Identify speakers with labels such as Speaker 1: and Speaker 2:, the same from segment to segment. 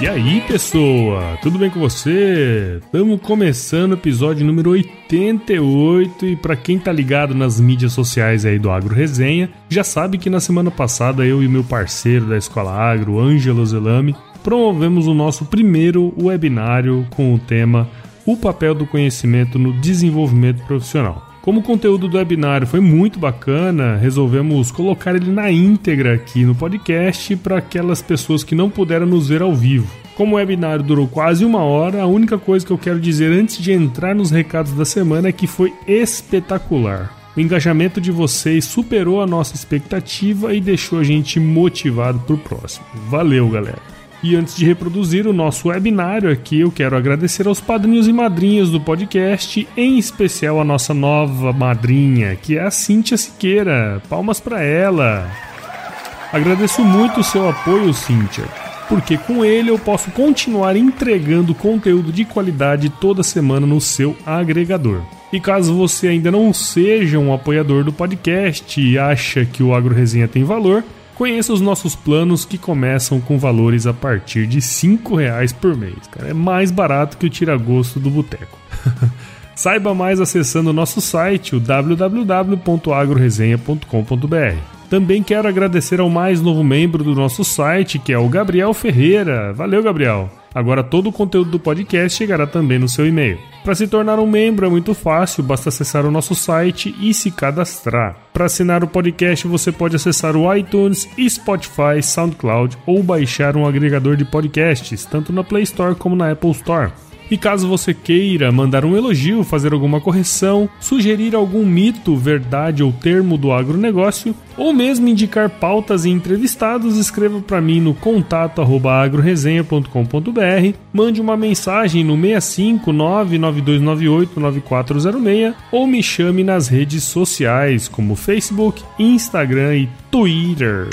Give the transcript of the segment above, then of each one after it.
Speaker 1: E aí, pessoa? Tudo bem com você? Estamos começando o episódio número 88 e para quem tá ligado nas mídias sociais aí do Agro Resenha, já sabe que na semana passada eu e meu parceiro da Escola Agro, Ângelo Zelame, promovemos o nosso primeiro webinário com o tema O papel do conhecimento no desenvolvimento profissional. Como o conteúdo do webinário foi muito bacana, resolvemos colocar ele na íntegra aqui no podcast para aquelas pessoas que não puderam nos ver ao vivo. Como o webinário durou quase uma hora, a única coisa que eu quero dizer antes de entrar nos recados da semana é que foi espetacular. O engajamento de vocês superou a nossa expectativa e deixou a gente motivado para o próximo. Valeu, galera! E antes de reproduzir o nosso webinário aqui, eu quero agradecer aos padrinhos e madrinhas do podcast, em especial a nossa nova madrinha, que é a Cíntia Siqueira. Palmas para ela! Agradeço muito o seu apoio, Cíntia, porque com ele eu posso continuar entregando conteúdo de qualidade toda semana no seu agregador. E caso você ainda não seja um apoiador do podcast e acha que o Agro Resenha tem valor, Conheça os nossos planos que começam com valores a partir de R$ reais por mês. Cara. É mais barato que o tira-gosto do boteco. Saiba mais acessando o nosso site, o www.agroresenha.com.br. Também quero agradecer ao mais novo membro do nosso site, que é o Gabriel Ferreira. Valeu, Gabriel! Agora todo o conteúdo do podcast chegará também no seu e-mail. Para se tornar um membro é muito fácil, basta acessar o nosso site e se cadastrar. Para assinar o podcast, você pode acessar o iTunes, Spotify, SoundCloud ou baixar um agregador de podcasts, tanto na Play Store como na Apple Store. E caso você queira mandar um elogio, fazer alguma correção, sugerir algum mito, verdade ou termo do agronegócio, ou mesmo indicar pautas e entrevistados, escreva para mim no contato agroresenha.com.br, mande uma mensagem no 65 99298 9406 ou me chame nas redes sociais como Facebook, Instagram e Twitter.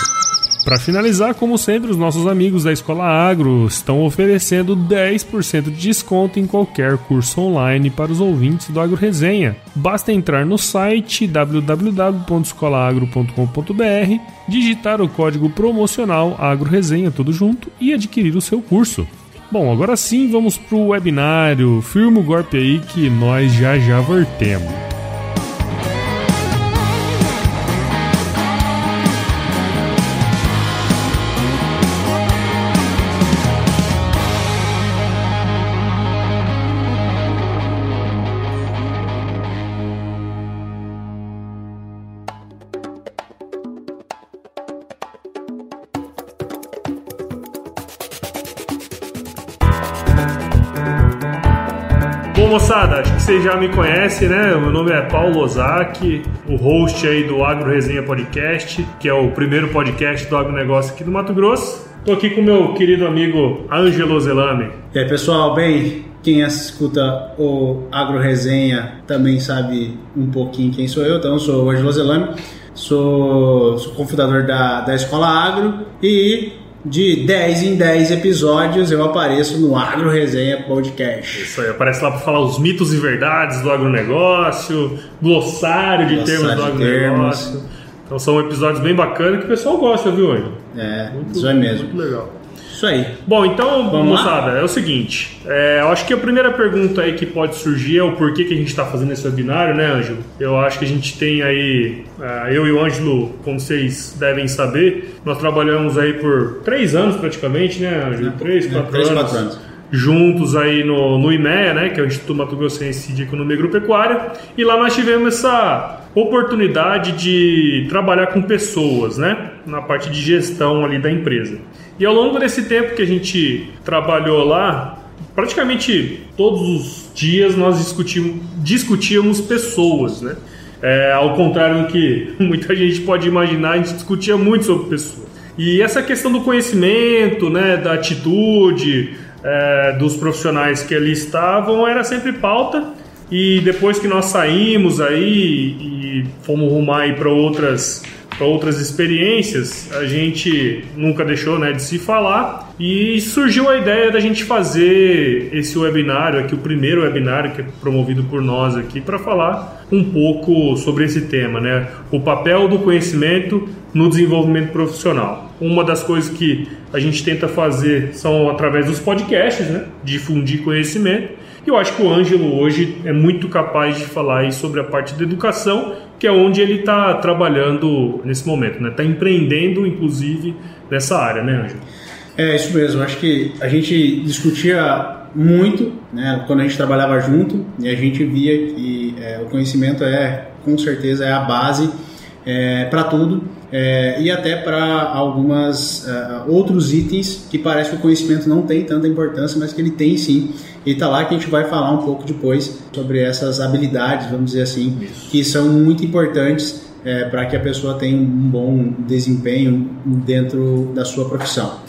Speaker 1: Para finalizar, como sempre, os nossos amigos da Escola Agro estão oferecendo 10% de desconto em qualquer curso online para os ouvintes do Agro Resenha. Basta entrar no site www.escolaagro.com.br, digitar o código promocional Agro Resenha tudo junto e adquirir o seu curso. Bom, agora sim vamos para o webinário. Firma o golpe aí que nós já já voltemos. Vocês já me conhecem, né? Meu nome é Paulo Ozaki, o host aí do Agro Resenha Podcast, que é o primeiro podcast do agronegócio aqui do Mato Grosso. Tô aqui com meu querido amigo Ângelo Zelame.
Speaker 2: E aí, pessoal, bem? Quem escuta o Agro Resenha também sabe um pouquinho quem sou eu. Então, eu sou o Ângelo Zelame, sou, sou cofundador da, da Escola Agro e de 10 em 10 episódios eu apareço no Agro Resenha Podcast.
Speaker 1: Isso aí, aparece lá para falar os mitos e verdades do agronegócio, glossário de
Speaker 2: Glossário
Speaker 1: termos do agronegócio.
Speaker 2: termos.
Speaker 1: Então são episódios bem bacanas que o pessoal gosta, viu, Ângelo?
Speaker 2: É, isso é mesmo.
Speaker 1: Muito legal.
Speaker 2: Isso aí.
Speaker 1: Bom, então,
Speaker 2: Vamos lá?
Speaker 1: moçada, é o seguinte. é, eu acho que a primeira pergunta aí que pode surgir é o porquê que a gente está fazendo esse webinário, né, Ângelo? Eu acho que a gente tem aí, é, eu e o Ângelo, como vocês devem saber, nós trabalhamos aí por três anos praticamente, né, Ângelo? Três,
Speaker 2: É,
Speaker 1: quatro
Speaker 2: três,
Speaker 1: anos.
Speaker 2: quatro anos.
Speaker 1: Juntos aí no, no IMEA, né, que é o Instituto Mato Grossense de Economia Agropecuária, e lá nós tivemos essa oportunidade de trabalhar com pessoas, né? Na parte de gestão ali da empresa. E ao longo desse tempo que a gente trabalhou lá, praticamente todos os dias nós discutimos, discutíamos pessoas, né? É, ao contrário do que muita gente pode imaginar, a gente discutia muito sobre pessoas. E essa questão do conhecimento, né, da atitude é, dos profissionais que ali estavam era sempre pauta. E depois que nós saímos aí e fomos rumar para outras para outras experiências, a gente nunca deixou né, de se falar e surgiu a ideia da gente fazer esse webinário aqui, o primeiro webinário que é promovido por nós aqui, para falar um pouco sobre esse tema, né? O papel do conhecimento no desenvolvimento profissional. Uma das coisas que a gente tenta fazer são através dos podcasts, né? Difundir conhecimento. E eu acho que o Ângelo hoje é muito capaz de falar sobre a parte da educação que é onde ele está trabalhando nesse momento, né? Está empreendendo, inclusive, nessa área, né, Ângelo?
Speaker 2: É isso mesmo. Acho que a gente discutia muito, né, quando a gente trabalhava junto, e a gente via que é, o conhecimento é, com certeza, é a base é, para tudo é, e até para algumas uh, outros itens que parece que o conhecimento não tem tanta importância, mas que ele tem sim. E tá lá que a gente vai falar um pouco depois sobre essas habilidades, vamos dizer assim, Isso. que são muito importantes é, para que a pessoa tenha um bom desempenho dentro da sua profissão.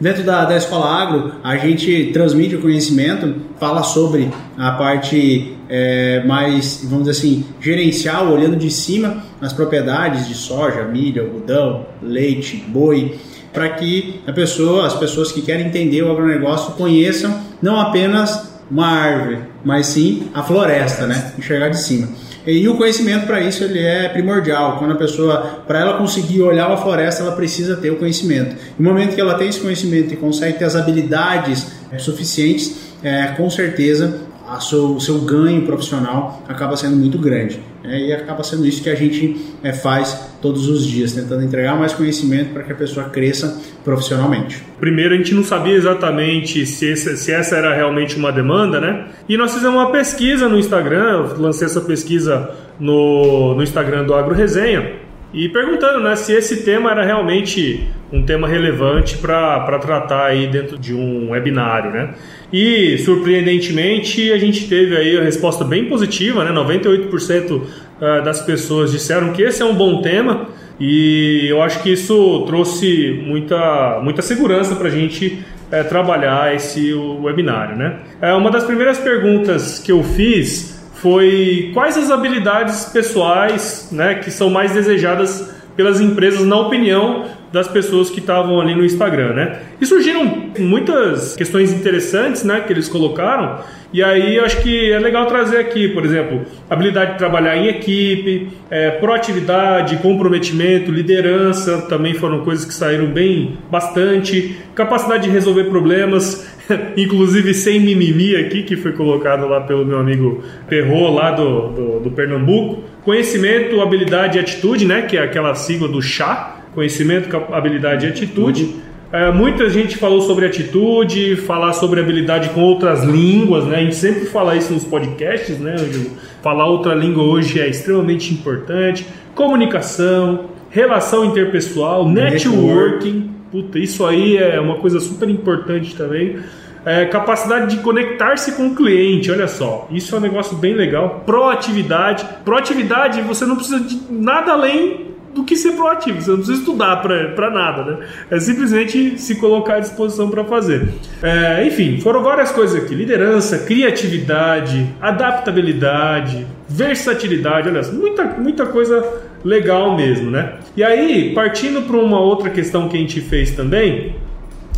Speaker 2: Dentro da, da Escola Agro, a gente transmite o conhecimento, fala sobre a parte é, mais, vamos dizer assim, gerencial, olhando de cima as propriedades de soja, milho, algodão, leite, boi, para que a pessoa, as pessoas que querem entender o agronegócio conheçam não apenas uma árvore, mas sim a floresta, né? Enxergar de cima. E o conhecimento para isso ele é primordial. Quando a pessoa, para ela conseguir olhar a floresta, ela precisa ter o conhecimento. No momento que ela tem esse conhecimento e consegue ter as habilidades é, suficientes, é, com certeza seu, o seu ganho profissional acaba sendo muito grande. É, e acaba sendo isso que a gente é, faz todos os dias, tentando entregar mais conhecimento para que a pessoa cresça profissionalmente.
Speaker 1: Primeiro, a gente não sabia exatamente se, esse, se essa era realmente uma demanda, né? E nós fizemos uma pesquisa no Instagram, eu lancei essa pesquisa no, no Instagram do Agro Resenha, e perguntando né, se esse tema era realmente um tema relevante para tratar aí dentro de um webinário, né? E surpreendentemente a gente teve aí a resposta bem positiva, né? 98% ah, das pessoas disseram que esse é um bom tema e eu acho que isso trouxe muita, muita segurança para a gente é, trabalhar esse webinário, né? É, uma das primeiras perguntas que eu fiz foi quais as habilidades pessoais né, que são mais desejadas pelas empresas, na opinião das pessoas que estavam ali no Instagram, né? E surgiram muitas questões interessantes, né, que eles colocaram. E aí acho que é legal trazer aqui, por exemplo, habilidade de trabalhar em equipe, é, proatividade, comprometimento, liderança, também foram coisas que saíram bem bastante, capacidade de resolver problemas, inclusive sem mimimi aqui, que foi colocado lá pelo meu amigo Perro lá do, do, do Pernambuco, conhecimento, habilidade e atitude, né, que é aquela sigla do chá, conhecimento, habilidade e atitude. É, muita gente falou sobre atitude, falar sobre habilidade com outras línguas, né? A gente sempre fala isso nos podcasts, né, Angelo? Falar outra língua hoje é extremamente importante. Comunicação, relação interpessoal, networking. Puta, isso aí é uma coisa super importante também. É, capacidade de conectar-se com o cliente, olha só, isso é um negócio bem legal. Proatividade, proatividade, você não precisa de nada além do que ser proativo. Você não precisa estudar para nada, né? É simplesmente se colocar à disposição para fazer. É, enfim, foram várias coisas aqui: liderança, criatividade, adaptabilidade, versatilidade. Olha, muita, muita coisa legal mesmo, né? E aí, partindo para uma outra questão que a gente fez também,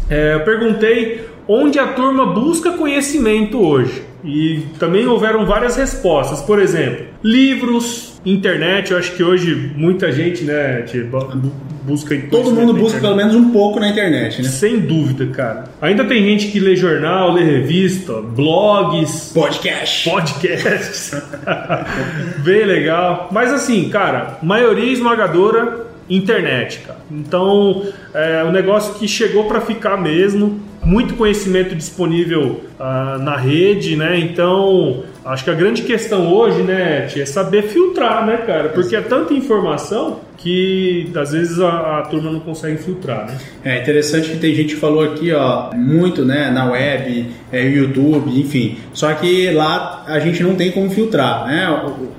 Speaker 1: é, eu perguntei onde a turma busca conhecimento hoje. E também houveram várias respostas. Por exemplo, livros, internet. Eu acho que hoje muita gente, né, busca.
Speaker 2: Todo mundo busca pelo menos um pouco na internet, né?
Speaker 1: Sem dúvida, cara. Ainda tem gente que lê jornal, lê revista, blogs,
Speaker 2: podcast,
Speaker 1: podcasts. Bem legal. Mas assim, cara, maioria esmagadora internet, cara. Então, é um negócio que chegou para ficar mesmo muito conhecimento disponível uh, na rede, né? Então, acho que a grande questão hoje, né, é saber filtrar, né, cara? Porque é tanta informação que às vezes a, a, turma não consegue filtrar, né?
Speaker 2: É interessante que tem gente que falou aqui, ó, muito, né, na web, é, YouTube, enfim. Só que lá a gente não tem como filtrar, né?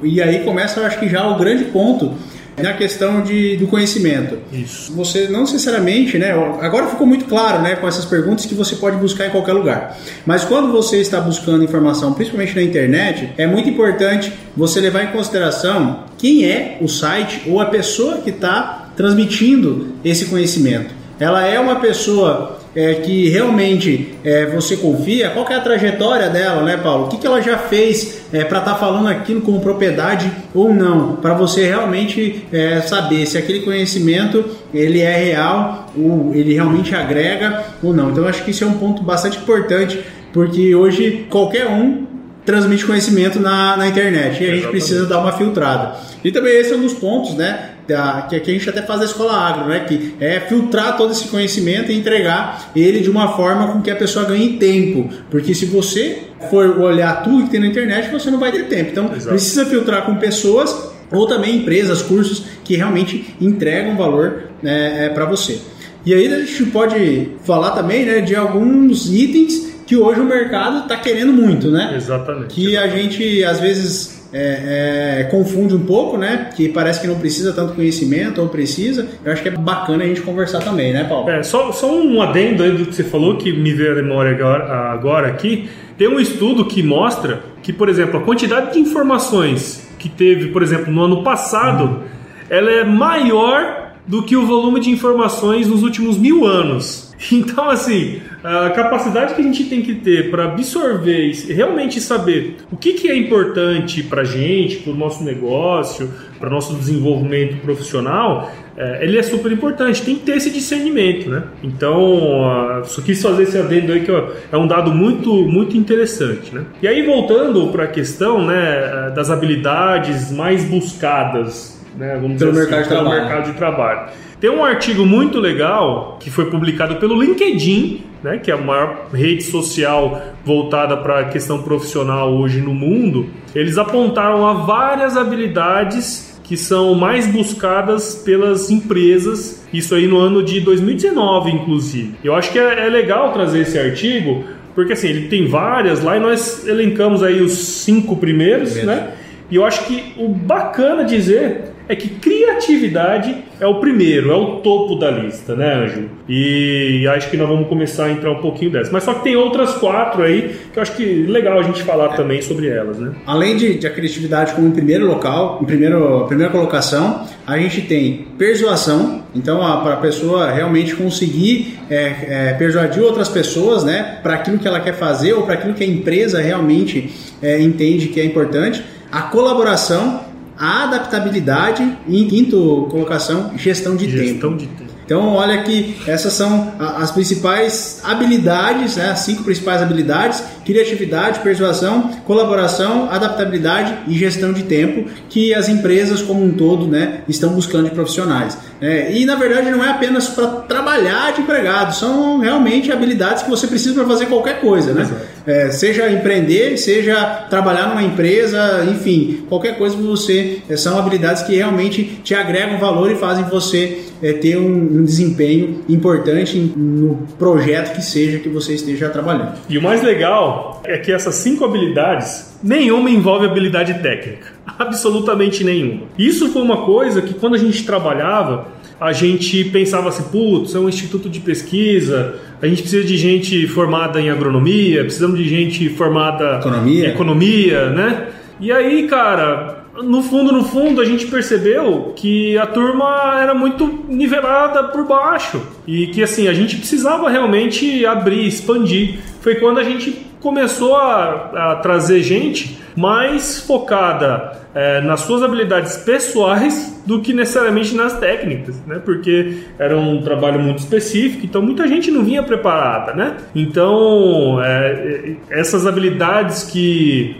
Speaker 2: E aí começa, eu acho que já o grande ponto na questão de, do conhecimento.
Speaker 1: Isso.
Speaker 2: Você não necessariamente, né? Agora ficou muito claro, né, com essas perguntas que você pode buscar em qualquer lugar. Mas quando você está buscando informação, principalmente na internet, é muito importante você levar em consideração quem é o site ou a pessoa que está transmitindo esse conhecimento. Ela é uma pessoa é, que realmente é, você confia, qual é a trajetória dela, né, Paulo? O que, que ela já fez é, para estar tá falando aquilo com propriedade ou não? Para você realmente é, saber se aquele conhecimento ele é real, ou ele realmente agrega ou não. Então, acho que isso é um ponto bastante importante, porque hoje qualquer um transmite conhecimento na, na internet e a gente precisa dar uma filtrada. E também esse é um dos pontos, né? Da, que aqui a gente até faz a escola agro, né? Que é filtrar todo esse conhecimento e entregar ele de uma forma com que a pessoa ganhe tempo. Porque se você for olhar tudo que tem na internet, você não vai ter tempo. Então Exato. precisa filtrar com pessoas ou também empresas, cursos que realmente entregam valor né, é, para você. E aí a gente pode falar também né, de alguns itens que hoje o mercado está querendo muito, né?
Speaker 1: Exatamente.
Speaker 2: Que a gente às vezes é, é, confunde um pouco, né? Que parece que não precisa tanto conhecimento ou precisa. Eu acho que é bacana a gente conversar também, né, Paulo?
Speaker 1: É, só, só um adendo aí do que você falou que me veio a memória agora, agora aqui. Tem um estudo que mostra que, por exemplo, a quantidade de informações que teve, por exemplo, no ano passado, ela é maior do que o volume de informações nos últimos mil anos. Então, assim, a capacidade que a gente tem que ter para absorver e realmente saber o que, que é importante para a gente, para o nosso negócio, para o nosso desenvolvimento profissional, é, ele é super importante. Tem que ter esse discernimento, né? Então, só quis fazer esse adendo aí que é um dado muito, muito interessante, né? E aí, voltando para a questão né, das habilidades mais buscadas, né, vamos
Speaker 2: pelo,
Speaker 1: dizer
Speaker 2: mercado,
Speaker 1: assim, pelo mercado de trabalho. Tem um artigo muito legal que foi publicado pelo LinkedIn, né, que é a maior rede social voltada para a questão profissional hoje no mundo. Eles apontaram a várias habilidades que são mais buscadas pelas empresas, isso aí no ano de 2019, inclusive. Eu acho que é, é legal trazer esse artigo, porque assim, ele tem várias lá e nós elencamos aí os cinco primeiros, né? E eu acho que o bacana dizer é que criatividade é o primeiro, é o topo da lista, né, Anjo? E acho que nós vamos começar a entrar um pouquinho dessa. Mas só que tem outras quatro aí que eu acho que legal a gente falar é. também sobre elas, né?
Speaker 2: Além de, de a criatividade como primeiro local, em primeiro, primeira colocação, a gente tem persuasão. Então, para a pessoa realmente conseguir é, é, persuadir outras pessoas, né, para aquilo que ela quer fazer ou para aquilo que a empresa realmente é, entende que é importante. A colaboração a adaptabilidade e em quinto colocação, gestão de
Speaker 1: gestão
Speaker 2: tempo.
Speaker 1: De tempo.
Speaker 2: Então, olha que essas são as principais habilidades, né? as cinco principais habilidades: criatividade, persuasão, colaboração, adaptabilidade e gestão de tempo, que as empresas como um todo né, estão buscando de profissionais. É, e na verdade não é apenas para trabalhar de empregado, são realmente habilidades que você precisa para fazer qualquer coisa, né? É, seja empreender, seja trabalhar numa empresa, enfim, qualquer coisa que você é, são habilidades que realmente te agregam valor e fazem você é, ter um, um, desempenho importante no projeto que seja que você esteja trabalhando.
Speaker 1: E o mais legal é que essas cinco habilidades, nenhuma envolve habilidade técnica. Absolutamente nenhuma. Isso foi uma coisa que quando a gente trabalhava, a gente pensava assim, putz, é um instituto de pesquisa, a gente precisa de gente formada em agronomia, precisamos de gente formada
Speaker 2: economia.
Speaker 1: em economia, né? E aí, cara, no fundo, no fundo, a gente percebeu que a turma era muito nivelada por baixo e que assim a gente precisava realmente abrir, expandir. Foi quando a gente começou a, a trazer gente mais focada é, nas suas habilidades pessoais do que necessariamente nas técnicas, né? Porque era um trabalho muito específico, então muita gente não vinha preparada, né? Então é, é essas habilidades que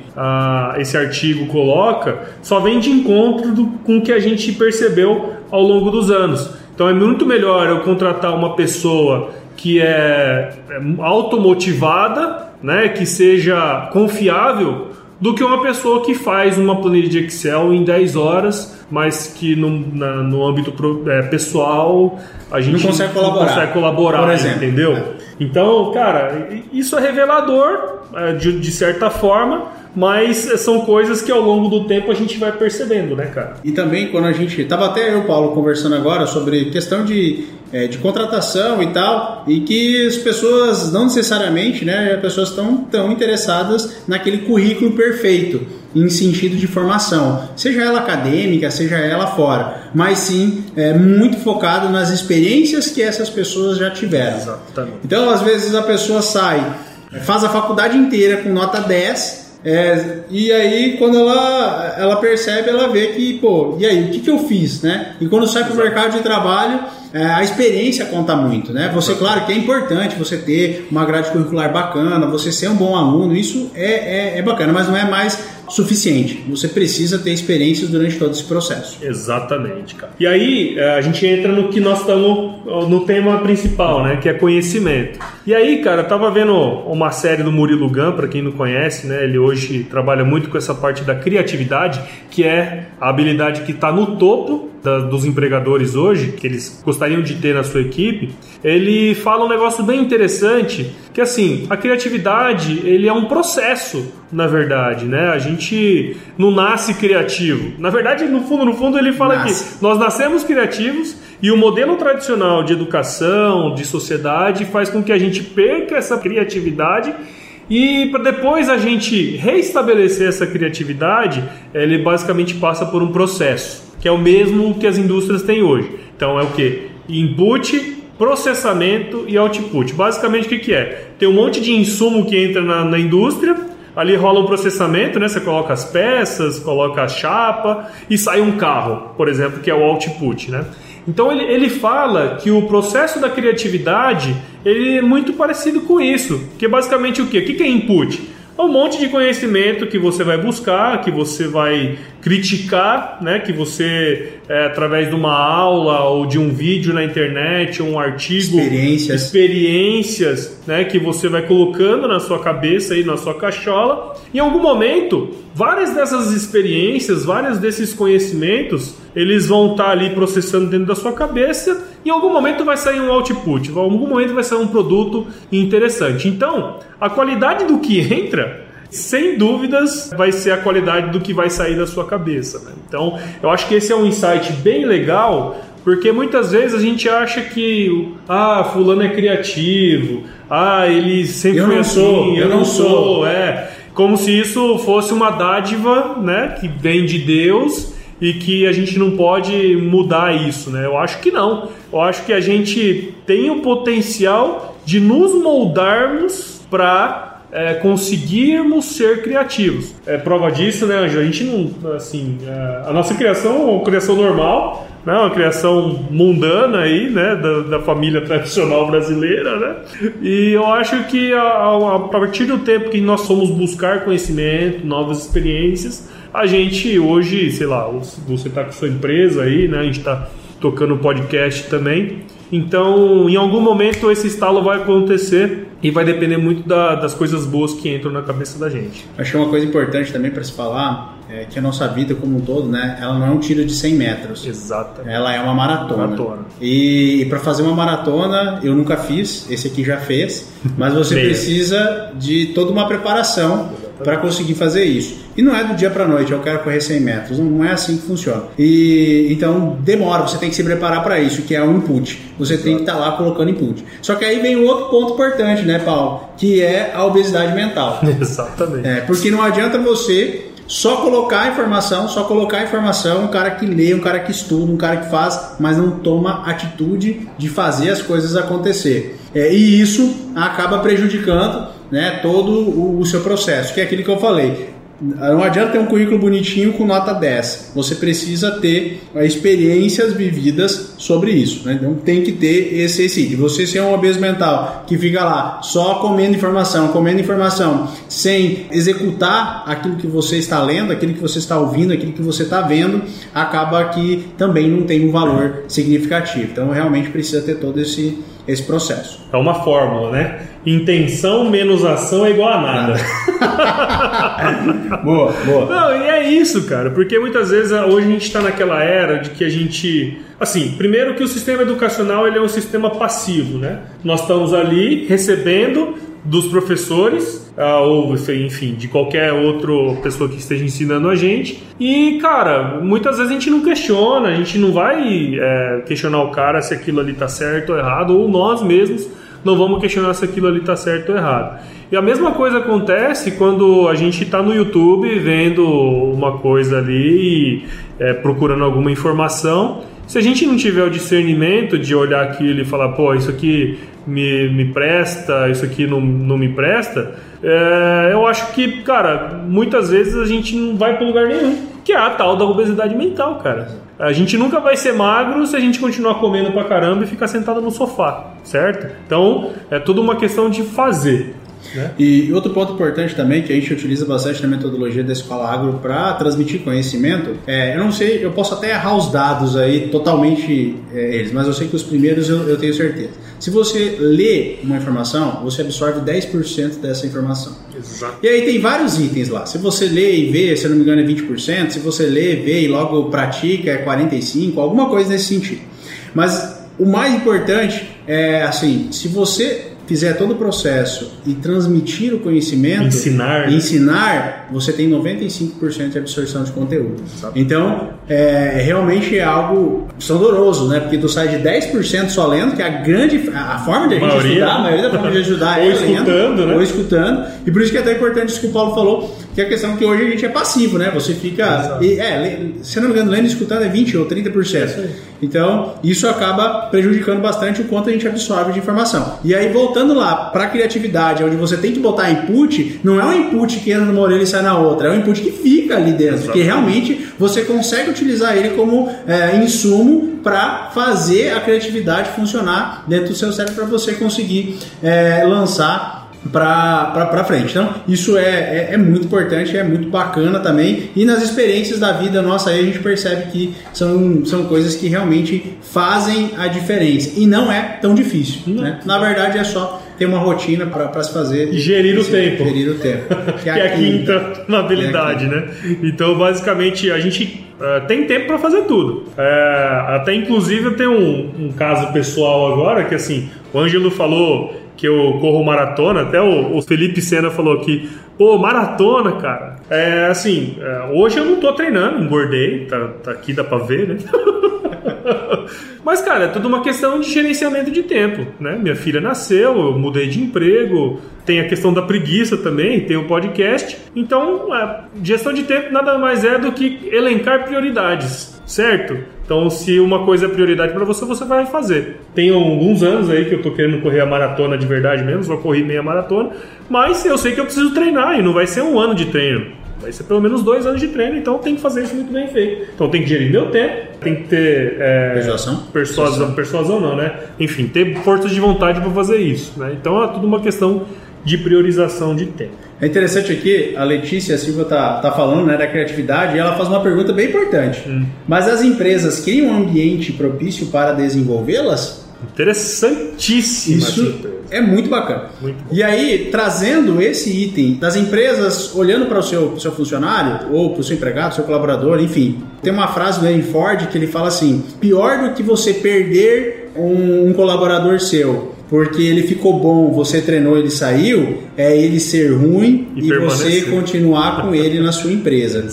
Speaker 1: esse artigo coloca só vem de encontro do, com o que a gente percebeu ao longo dos anos. Então é muito melhor eu contratar uma pessoa que é, é automotivada, né? Que seja confiável do que uma pessoa que faz uma planilha de Excel em 10 horas, mas que no, na, no âmbito pro, é, pessoal a gente
Speaker 2: não consegue colaborar,
Speaker 1: não consegue colaborar
Speaker 2: exemplo.
Speaker 1: entendeu?
Speaker 2: É.
Speaker 1: Então, cara, isso é revelador é, de, de certa forma mas são coisas que ao longo do tempo a gente vai percebendo, né, cara?
Speaker 2: E também quando a gente. Tava até eu, Paulo, conversando agora sobre questão de, é, de contratação e tal, e que as pessoas não necessariamente, né, as pessoas estão tão interessadas naquele currículo perfeito, em sentido de formação, seja ela acadêmica, seja ela fora, mas sim é, muito focado nas experiências que essas pessoas já tiveram.
Speaker 1: Exatamente.
Speaker 2: Então, às vezes a pessoa sai, faz a faculdade inteira com nota 10 é, e aí, quando ela, ela percebe, ela vê que, pô, e aí, o que, que eu fiz, né? E quando sai para o mercado de trabalho, é, a experiência conta muito, né? Você, claro que é importante você ter uma grade curricular bacana, você ser um bom aluno, isso é, é, é bacana, mas não é mais suficiente. Você precisa ter experiências durante todo esse processo.
Speaker 1: Exatamente, cara. E aí é, a gente entra no que nós estamos no tema principal, né? Que é conhecimento. E aí, cara, eu tava vendo uma série do Murilo Gun, para quem não conhece, né? Ele hoje trabalha muito com essa parte da criatividade, que é a habilidade que está no topo da, dos empregadores hoje, que eles gostariam de ter na sua equipe, ele fala um negócio bem interessante, que assim, a criatividade, ele é um processo, na verdade, né? A gente não nasce criativo. Na verdade, no fundo, no fundo, ele fala
Speaker 2: Nasce.
Speaker 1: que nós nascemos criativos e o modelo tradicional de educação, de sociedade, faz com que a gente perca essa criatividade e para depois a gente reestabelecer essa criatividade, ele basicamente passa por um processo, que é o mesmo que as indústrias têm hoje. Então é o que? Input, processamento e output. Basicamente o que, que é? Tem um monte de insumo que entra na, na indústria, ali rola um processamento, né? Você coloca as peças, coloca a chapa e sai um carro, por exemplo, que é o output, né? Então ele, ele fala que o processo da criatividade ele é muito parecido com isso, que é basicamente o quê? O que é input? É um monte de conhecimento que você vai buscar, que você vai criticar, né? Que você, é, através de uma aula ou de um vídeo na internet, ou um artigo,
Speaker 2: Experiências.
Speaker 1: experiências, né? Que você vai colocando na sua cabeça e na sua cachola. Em algum momento, várias dessas experiências, vários desses conhecimentos, eles vão estar ali processando dentro da sua cabeça. Em algum momento vai sair um output, em algum momento vai sair um produto interessante. Então, a qualidade do que entra sem dúvidas vai ser a qualidade do que vai sair da sua cabeça. né? Então, eu acho que esse é um insight bem legal, porque muitas vezes a gente acha que ah, fulano é criativo, ah, ele sempre
Speaker 2: Eu
Speaker 1: foi
Speaker 2: não
Speaker 1: assim,
Speaker 2: sou,
Speaker 1: eu,
Speaker 2: eu
Speaker 1: não
Speaker 2: não
Speaker 1: sou,
Speaker 2: sou.
Speaker 1: é, como se isso fosse uma dádiva, né, que vem de Deus e que a gente não pode mudar isso, né? Eu acho que não. Eu acho que a gente tem o potencial de nos moldarmos para é, conseguirmos ser criativos. É prova disso, né? A gente não, assim, é, a nossa criação é uma criação normal, né, uma criação mundana aí, né, da, da família tradicional brasileira, né? E eu acho que a, a, a partir do tempo que nós fomos buscar conhecimento, novas experiências, a gente hoje, sei lá, você está com sua empresa aí, né? A gente está tocando podcast também. Então, em algum momento esse estalo vai acontecer e vai depender muito da- das coisas boas que entram na cabeça da gente.
Speaker 2: Acho que uma coisa importante também para se falar é que a nossa vida como um todo, né, ela não é um tiro de 100 metros.
Speaker 1: Exatamente.
Speaker 2: Ela é uma maratona.
Speaker 1: Maratona.
Speaker 2: E, para fazer uma maratona, eu nunca fiz, esse aqui já fez, mas você precisa de toda uma preparação para conseguir fazer isso. E não é do dia para noite, eu quero correr 100 metros, não é assim que funciona. E então demora, você tem que se preparar para isso, que é o input. Você tem que estar lá colocando input. Só que aí vem um outro ponto importante, né, Paulo? Que é a obesidade mental.
Speaker 1: Exatamente.
Speaker 2: É, porque não adianta você só colocar informação, só colocar informação, um cara que lê, um cara que estuda, um cara que faz, mas não toma atitude de fazer as coisas acontecer. É, e isso acaba prejudicando né, todo o, o seu processo, que é aquilo que eu falei. Não adianta ter um currículo bonitinho com nota 10. Você precisa ter eh, experiências vividas sobre isso. Né? Então tem que ter esse esse. E você ser um obeso mental que fica lá só comendo informação, comendo informação, sem executar aquilo que você está lendo, aquilo que você está ouvindo, aquilo que você está vendo, acaba que também não tem um valor significativo. Então realmente precisa ter todo esse, esse processo.
Speaker 1: É uma fórmula, né? Intenção menos ação é igual a nada.
Speaker 2: boa, boa.
Speaker 1: Não, e é isso, cara, porque muitas vezes hoje a gente está naquela era de que a gente. Assim, primeiro que o sistema educacional ele é um sistema passivo, né? Nós estamos ali recebendo dos professores, ah, ou enfim, de qualquer outra pessoa que esteja ensinando a gente. E, cara, muitas vezes a gente não questiona, a gente não vai é, questionar o cara se aquilo ali tá certo ou errado, ou nós mesmos não vamos questionar se aquilo ali está certo ou errado. E a mesma coisa acontece quando a gente está no YouTube vendo uma coisa ali, é, procurando alguma informação. Se a gente não tiver o discernimento de olhar aquilo e falar, pô, isso aqui me, me presta, isso aqui não, não me presta, é, eu acho que, cara, muitas vezes a gente não vai para lugar nenhum. Que é a tal da obesidade mental, cara. A gente nunca vai ser magro se a gente continuar comendo pra caramba e ficar sentado no sofá, certo? Então, é tudo uma questão de fazer.
Speaker 2: Né? E outro ponto importante também que a gente utiliza bastante na metodologia da Escola Agro para transmitir conhecimento, é, eu não sei, eu posso até errar os dados aí totalmente é, eles, mas eu sei que os primeiros eu, eu tenho certeza. Se você lê uma informação, você absorve 10% dessa informação.
Speaker 1: Exato.
Speaker 2: E aí tem vários itens lá. Se você lê e vê, se eu não me engano é 20%, se você lê, vê e logo pratica é 45%, alguma coisa nesse sentido. Mas o mais importante é assim, se você fizer todo o processo e transmitir o conhecimento,
Speaker 1: ensinar,
Speaker 2: ensinar você tem 95% de absorção de conteúdo. Então, é, realmente é algo sonoroso, né? Porque tu sai de 10% só lendo, que é a grande a forma de a gente maioria, estudar, a maioria da forma de ajudar
Speaker 1: ou é escutando,
Speaker 2: lendo,
Speaker 1: né?
Speaker 2: ou escutando. E por isso que é até importante isso que o Paulo falou, que é a questão que hoje a gente é passivo, né? Você fica, e, é, se não me engano, lendo e escutando é 20 ou 30%. É então, isso acaba prejudicando bastante o quanto a gente absorve de informação. E aí, voltando lá para a criatividade, onde você tem que botar input, não é um input que entra numa orelha e sai na outra, é um input que fica ali dentro, Exatamente. que realmente você consegue utilizar ele como é, insumo para fazer a criatividade funcionar dentro do seu cérebro para você conseguir é, lançar para frente. Então, isso é, é, é, muito importante, é muito bacana também. E nas experiências da vida nossa aí a gente percebe que são, são coisas que realmente fazem a diferença. E não é tão difícil. Né? Na verdade, é só ter uma rotina para se fazer.
Speaker 1: Gerir o tempo.
Speaker 2: Gerir o tempo.
Speaker 1: Que, é a quinta na habilidade, é né? Então, basicamente, a gente uh, tem tempo para fazer tudo. Uh, até, inclusive, eu tenho um, um caso pessoal agora que, assim, o Ângelo falou que eu corro maratona, até o, o Felipe Senna falou aqui, pô, maratona, cara. É assim, é, hoje eu não tô treinando, engordei, tá, tá aqui, dá pra ver, né? Mas, cara, é tudo uma questão de gerenciamento de tempo, né? Minha filha nasceu, eu mudei de emprego, tem a questão da preguiça também, tem o podcast. Então, a gestão de tempo nada mais é do que elencar prioridades, certo? Então, se uma coisa é prioridade para você, você vai fazer. Tem alguns anos aí que eu tô querendo correr a maratona de verdade mesmo, só corri meia maratona, mas eu sei que eu preciso treinar e não vai ser um ano de treino. Vai ser pelo menos dois anos de treino, então tem que fazer isso muito bem feito. Então tem que gerir meu tempo, tem que ter. É,
Speaker 2: persuasão?
Speaker 1: Persuasão, persuasão não, né? Enfim, ter força de vontade para fazer isso. Né? Então é tudo uma questão de priorização de tempo.
Speaker 2: É interessante aqui, a Letícia Silva tá, tá falando né, da criatividade e ela faz uma pergunta bem importante. Hum. Mas as empresas criam um ambiente propício para desenvolvê-las?
Speaker 1: Interessantíssimo.
Speaker 2: Isso é muito bacana.
Speaker 1: Muito
Speaker 2: e aí, trazendo esse item das empresas, olhando para o seu, seu funcionário, ou para o seu empregado, seu colaborador, enfim, tem uma frase do Henry Ford que ele fala assim: pior do que você perder um, um colaborador seu porque ele ficou bom, você treinou, ele saiu, é ele ser ruim e, e você continuar com ele na sua empresa.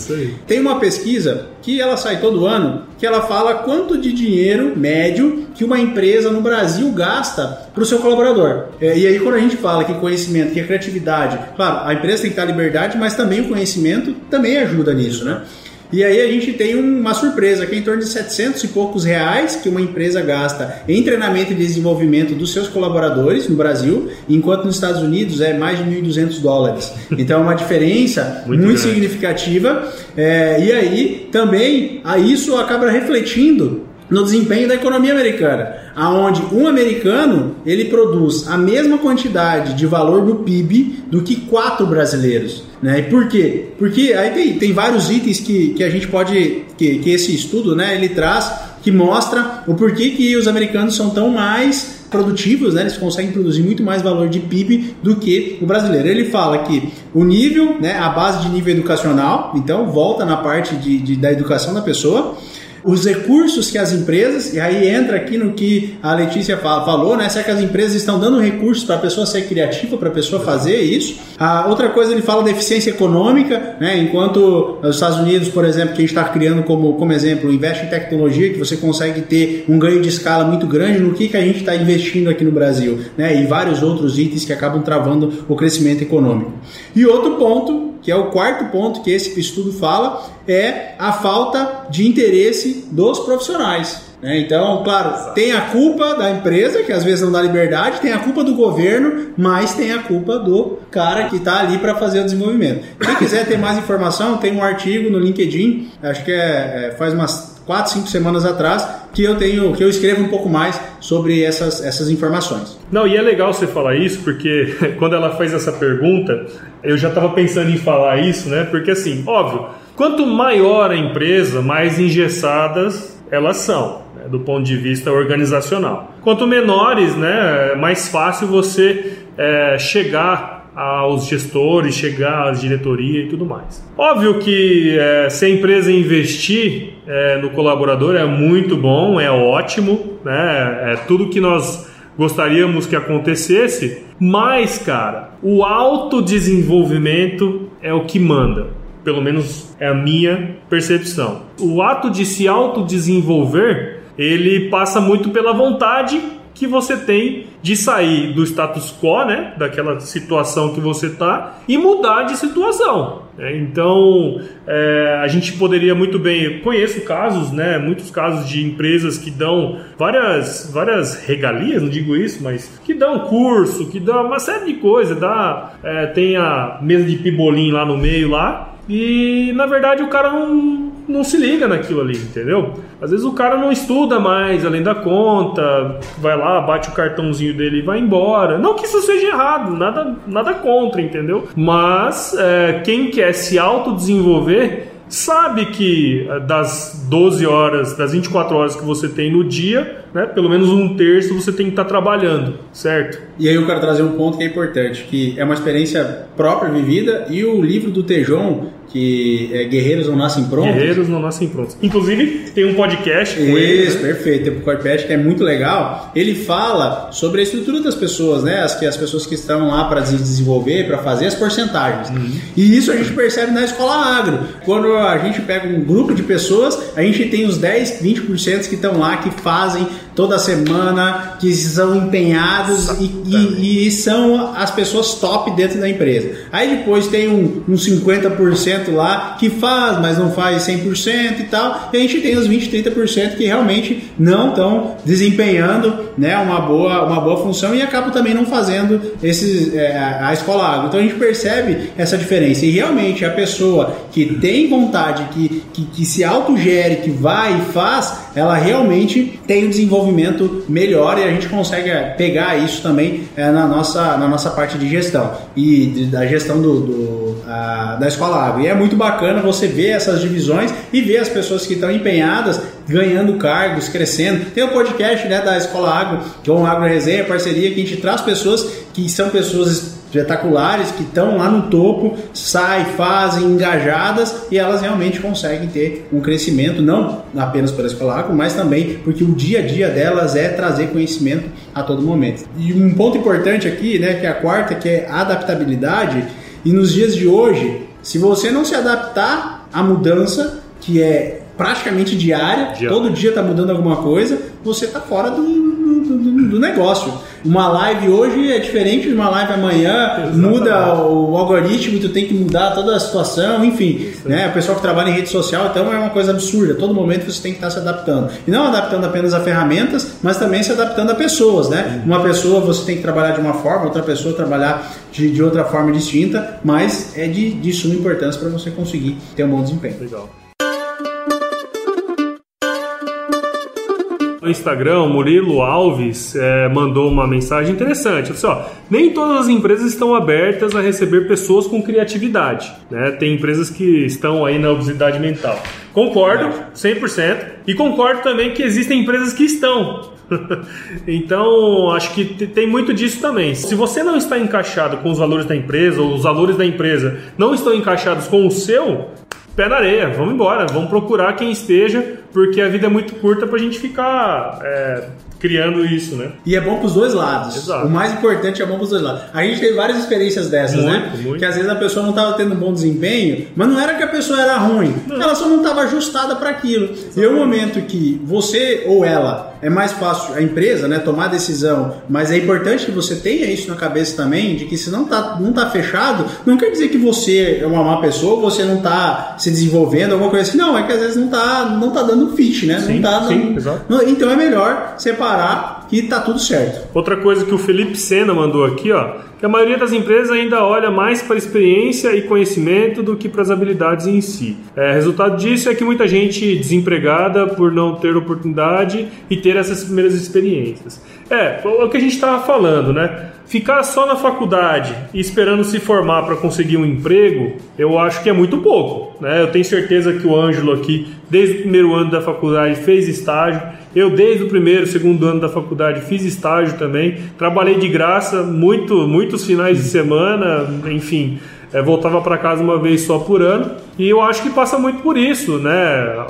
Speaker 2: Tem uma pesquisa que ela sai todo ano, que ela fala quanto de dinheiro médio que uma empresa no Brasil gasta para o seu colaborador. É, e aí quando a gente fala que conhecimento, que a criatividade, claro, a empresa tem que ter liberdade, mas também o conhecimento também ajuda nisso, né? E aí a gente tem uma surpresa, que é em torno de 700 e poucos reais que uma empresa gasta em treinamento e desenvolvimento dos seus colaboradores no Brasil, enquanto nos Estados Unidos é mais de 1.200 dólares. Então é uma diferença muito, muito significativa. É, e aí também a isso acaba refletindo no desempenho da economia americana, aonde um americano ele produz a mesma quantidade de valor do PIB do que quatro brasileiros. Né? E por quê? Porque aí tem, tem vários itens que, que a gente pode, que, que esse estudo né, ele traz que mostra o porquê que os americanos são tão mais produtivos, né? eles conseguem produzir muito mais valor de PIB do que o brasileiro. Ele fala que o nível, né, a base de nível educacional, então volta na parte de, de da educação da pessoa, os recursos que as empresas, e aí entra aqui no que a Letícia falou, né? Se é que as empresas estão dando recursos para a pessoa ser criativa, para a pessoa fazer isso. A outra coisa, ele fala da eficiência econômica, né? Enquanto os Estados Unidos, por exemplo, que a gente está criando como, como exemplo, investe em tecnologia, que você consegue ter um ganho de escala muito grande no que, que a gente está investindo aqui no Brasil, né? E vários outros itens que acabam travando o crescimento econômico. E outro ponto que é o quarto ponto que esse estudo fala, é a falta de interesse dos profissionais. Né? Então, claro, tem a culpa da empresa, que às vezes não dá liberdade, tem a culpa do governo, mas tem a culpa do cara que está ali para fazer o desenvolvimento. Quem quiser ter mais informação, tem um artigo no LinkedIn, acho que é, é faz umas 4, 5 semanas atrás, que eu tenho, que eu escrevo um pouco mais sobre essas, essas informações.
Speaker 1: Não, e é legal você falar isso, porque quando ela fez essa pergunta, eu já estava pensando em falar isso, né? Porque assim, óbvio, quanto maior a empresa, mais engessadas elas são, né? do ponto de vista organizacional. Quanto menores, né, é mais fácil você é, chegar aos gestores, chegar às diretorias e tudo mais. Óbvio que é, se a empresa investir é, no colaborador é muito bom, é ótimo, né? É tudo que nós gostaríamos que acontecesse, mas, cara, o autodesenvolvimento é o que manda. Pelo menos é a minha percepção. O ato de se autodesenvolver, ele passa muito pela vontade que você tem de sair do status quo, né, daquela situação que você está e mudar de situação. Né? Então, é, a gente poderia muito bem, eu conheço casos, né, muitos casos de empresas que dão várias, várias regalias, não digo isso, mas que dão curso, que dão uma série de coisas, dá, é, tem a mesa de pibolim lá no meio lá e na verdade o cara não não se liga naquilo ali, entendeu? Às vezes o cara não estuda mais além da conta, vai lá, bate o cartãozinho dele e vai embora. Não que isso seja errado, nada, nada contra, entendeu? Mas é, quem quer se autodesenvolver sabe que eh, das 12 horas, das 24 horas que você tem no dia, né, pelo menos um terço você tem que estar tá trabalhando, certo?
Speaker 2: E aí eu quero trazer um ponto que é importante, que é uma experiência própria vivida e o livro do Tejon, que é Guerreiros Não Nascem Prontos.
Speaker 1: Guerreiros Não Nascem Prontos. Inclusive, tem um podcast com
Speaker 2: Isso,
Speaker 1: ele.
Speaker 2: Né? perfeito. Tem um podcast que é muito legal. Ele fala sobre a estrutura das pessoas, né? As, que, as pessoas que estão lá para desenvolver, para fazer as porcentagens. Uhum. E isso a gente percebe na escola agro. Quando a gente pega um grupo de pessoas, a gente tem os 10, 20% que estão lá, que fazem toda semana, que são empenhados e, e, e, são as pessoas top dentro da empresa. Aí depois tem um, um 50% lá que faz, mas não faz 100% e tal. E a gente tem os 20, 30% que realmente não estão desempenhando né, uma, boa, uma boa função e acabam também não fazendo esses, é, a escola água. Então a gente percebe essa diferença. E realmente a pessoa que tem vontade, que, que, que se autogere, que vai e faz, ela realmente tem um desenvolvimento melhor e a gente consegue é, pegar isso também é, na, nossa, na nossa parte de gestão e da gestão do, do a, da escola água. E é muito bacana você ver essas divisões e ver as pessoas que estão empenhadas ganhando cargos, crescendo. Tem o um podcast né, da Escola Agro, que é um Agro Resenha, parceria, que a gente traz pessoas que são pessoas espetaculares que estão lá no topo, saem, fazem, engajadas e elas realmente conseguem ter um crescimento, não apenas pela escola agro, mas também porque o dia a dia delas é trazer conhecimento a todo momento. E um ponto importante aqui, né, que é a quarta, que é adaptabilidade, e nos dias de hoje, se você não se adaptar à mudança, que é praticamente diária, todo dia está mudando alguma coisa, você está fora do, do, do, do, negócio. Uma live hoje é diferente de uma live amanhã, Exatamente. muda o algoritmo, tu tem que mudar toda a situação, enfim. Né? O pessoal que trabalha em rede social, então é uma coisa absurda. Todo momento você tem que estar se adaptando. E não adaptando apenas a ferramentas, mas também se adaptando a pessoas. Né? Uma pessoa você tem que trabalhar de uma forma, outra pessoa trabalhar de, de outra forma distinta, mas é de, de suma importância para você conseguir ter um bom desempenho.
Speaker 1: Legal. No Instagram, o Murilo Alves é, mandou uma mensagem interessante. Assim, ó, nem todas as empresas estão abertas a receber pessoas com criatividade. Né? Tem empresas que estão aí na obesidade mental. Concordo, 100%. E concordo também que existem empresas que estão. então, acho que tem muito disso também. Se você não está encaixado com os valores da empresa, ou os valores da empresa não estão encaixados com o seu, pé na areia, vamos embora, vamos procurar quem esteja, porque a vida é muito curta para a gente ficar é, criando isso, né?
Speaker 2: E é bom para os dois lados. Exato. O mais importante é bom para os dois lados. A gente teve várias experiências dessas, né? muito, né? Muito. Que às vezes a pessoa não estava tendo um bom desempenho, mas não era que a pessoa era ruim, não. ela só não estava ajustada para aquilo. E o momento que você ou ela é mais fácil a empresa, né, tomar decisão, mas é importante que você tenha isso na cabeça também, de que se não tá, não tá fechado, não quer dizer que você é uma má pessoa, você não tá se desenvolvendo, alguma coisa assim. Não, é que às vezes não tá, não tá dando fit, né? Sim, não tá sim, não, então é melhor separar que tá tudo certo.
Speaker 1: Outra coisa que o Felipe Sena mandou aqui, ó, que a maioria das empresas ainda olha mais para experiência e conhecimento do que para as habilidades em si. É, resultado disso é que muita gente desempregada por não ter oportunidade e ter essas primeiras experiências. É, o que a gente estava falando, né? Ficar só na faculdade e esperando se formar para conseguir um emprego, eu acho que é muito pouco. Né? Eu tenho certeza que o Ângelo aqui, desde o primeiro ano da faculdade, fez estágio. Eu, desde o primeiro, segundo ano da faculdade, fiz estágio também. Trabalhei de graça muito, muitos finais de semana, enfim. É, voltava para casa uma vez só por ano. E eu acho que passa muito por isso, né?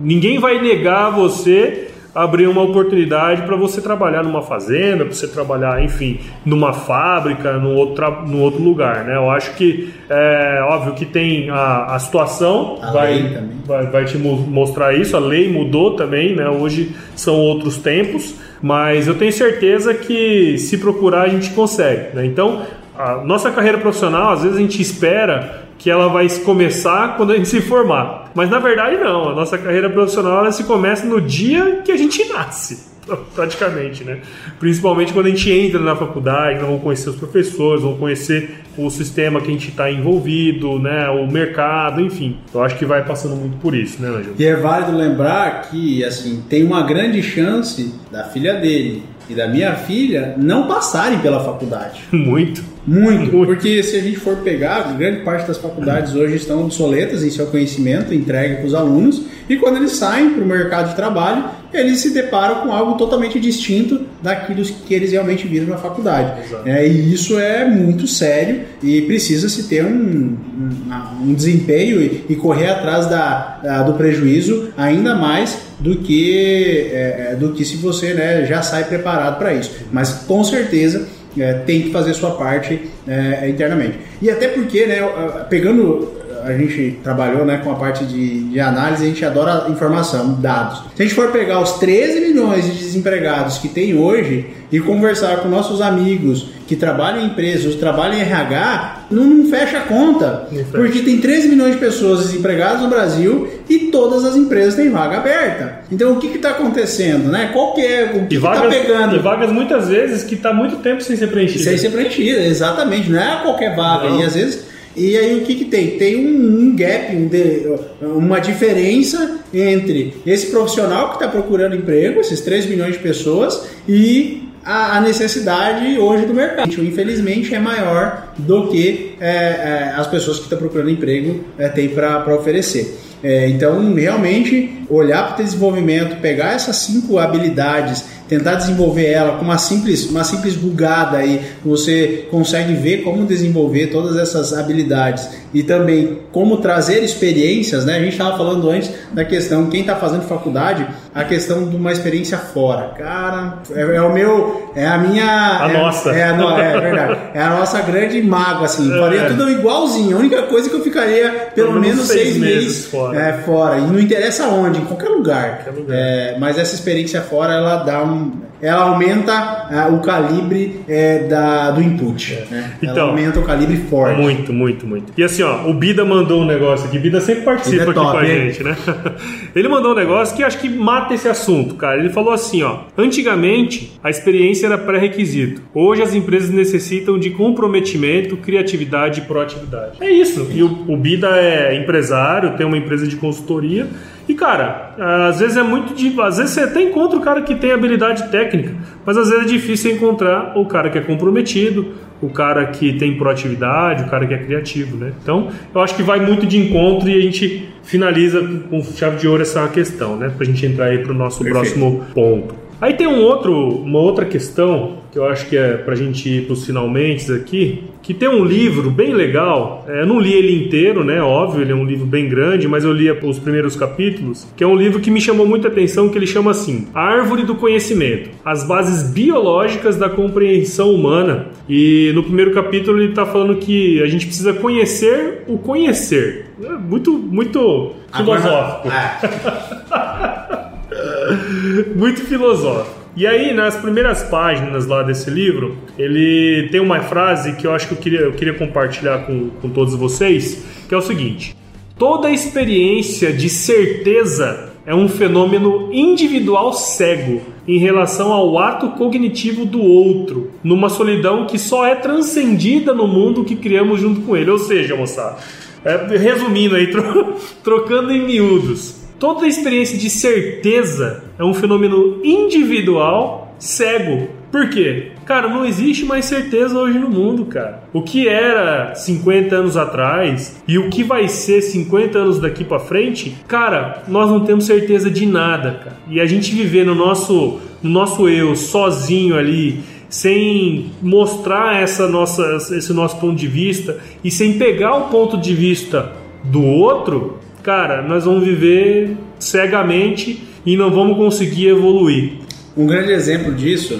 Speaker 1: Ninguém vai negar você abrir uma oportunidade para você trabalhar numa fazenda, para você trabalhar, enfim, numa fábrica, num outro, num outro lugar, né? Eu acho que é óbvio que tem a, a situação
Speaker 2: a
Speaker 1: vai, vai, vai te mostrar isso, a lei mudou também, né? Hoje são outros tempos, mas eu tenho certeza que se procurar a gente consegue, né? Então, a nossa carreira profissional, às vezes a gente espera que ela vai começar quando a gente se formar. Mas na verdade não, a nossa carreira profissional ela se começa no dia que a gente nasce, praticamente, né? Principalmente quando a gente entra na faculdade, vamos conhecer os professores, vamos conhecer o sistema que a gente está envolvido, né? O mercado, enfim. Eu acho que vai passando muito por isso, né, Angel?
Speaker 2: E é válido lembrar que, assim, tem uma grande chance da filha dele e da minha filha não passarem pela faculdade.
Speaker 1: Muito.
Speaker 2: Muito, porque se a gente for pegar, grande parte das faculdades hoje estão obsoletas em seu conhecimento entregue para os alunos, e quando eles saem para o mercado de trabalho, eles se deparam com algo totalmente distinto daquilo que eles realmente viram na faculdade. É, e isso é muito sério e precisa se ter um, um, um desempenho e, e, correr atrás da, da, do prejuízo ainda mais do que, é, é do que se você né, já sai preparado para isso. Mas com certeza é, tem que fazer sua parte é, internamente. E até porque, né, pegando a gente trabalhou né, com a parte de, de, análise, a gente adora informação, dados. Se a gente for pegar os 13 milhões de desempregados que tem hoje e conversar com nossos amigos que trabalham em empresas, trabalham em RH, não, não fecha a conta. Porque tem 13 milhões de pessoas desempregadas no Brasil e todas as empresas têm vaga aberta. Então o que está acontecendo? Né? Qual que é o que está pegando?
Speaker 1: E vagas muitas vezes que está muito tempo sem ser preenchida.
Speaker 2: Sem ser preenchida, exatamente. Não é qualquer vaga. Não. E às vezes e aí o que, que tem? Tem um, um gap, um de, uma diferença entre esse profissional que está procurando emprego, esses 3 milhões de pessoas, e a, a necessidade hoje do mercado. Infelizmente é maior do que é, é, as pessoas que estão procurando emprego é, têm para oferecer. É, então, realmente, olhar para o desenvolvimento, pegar essas cinco habilidades tentar desenvolver ela com uma simples, uma simples bugada aí, você consegue ver como desenvolver todas essas habilidades e também como trazer experiências, né? A gente estava falando antes da questão, quem está fazendo faculdade, a questão de uma experiência fora. Cara, é, é o meu, é a minha...
Speaker 1: A
Speaker 2: é,
Speaker 1: nossa.
Speaker 2: É, é, é, verdade. É a nossa grande mágoa, assim. É. Faria tudo igualzinho. A única coisa que eu ficaria pelo, pelo menos seis, seis meses, meses fora. É, fora. E não interessa onde, em qualquer lugar. Qualquer lugar. É, mas essa experiência fora, ela dá um ela aumenta uh, o calibre é, da, do input. Né? Então, ela aumenta o calibre forte.
Speaker 1: Muito, muito, muito. E assim, ó, o Bida mandou um negócio aqui. Bida sempre participa Bida é aqui top, com a hein? gente, né? Ele mandou um negócio que acho que mata esse assunto, cara. Ele falou assim, ó. Antigamente, a experiência era pré-requisito. Hoje as empresas necessitam de comprometimento, criatividade e proatividade. É isso. E o, o Bida é empresário, tem uma empresa de consultoria E cara, às vezes é muito de, às vezes você até encontra o cara que tem habilidade técnica, mas às vezes é difícil encontrar o cara que é comprometido, o cara que tem proatividade, o cara que é criativo, né? Então, eu acho que vai muito de encontro e a gente finaliza com chave de ouro essa questão, né? Pra gente entrar aí pro nosso Perfeito. próximo ponto. Aí tem um outro, uma outra questão que eu acho que é pra gente ir pros finalmente aqui, que tem um livro bem legal. É, eu não li ele inteiro, né? Óbvio, ele é um livro bem grande, mas eu li os primeiros capítulos, que é um livro que me chamou muita atenção, que ele chama assim: A Árvore do Conhecimento, as bases biológicas da compreensão humana. E no primeiro capítulo ele está falando que a gente precisa conhecer o conhecer. É muito, muito filosófico. Agora, é. muito filosófico. E aí, nas primeiras páginas lá desse livro, ele tem uma frase que eu acho que eu queria, eu queria compartilhar com, com todos vocês, que é o seguinte: toda experiência de certeza é um fenômeno individual cego em relação ao ato cognitivo do outro, numa solidão que só é transcendida no mundo que criamos junto com ele. Ou seja, moçada, é, resumindo aí, tro, trocando em miúdos, Toda experiência de certeza é um fenômeno individual cego. Por quê? Cara, não existe mais certeza hoje no mundo, cara. O que era 50 anos atrás e o que vai ser 50 anos daqui para frente, cara, nós não temos certeza de nada, cara. E a gente viver no nosso, no nosso eu sozinho ali, sem mostrar essa nossa, esse nosso ponto de vista e sem pegar o ponto de vista do outro, cara, nós vamos viver cegamente e não vamos conseguir evoluir.
Speaker 2: Um grande exemplo disso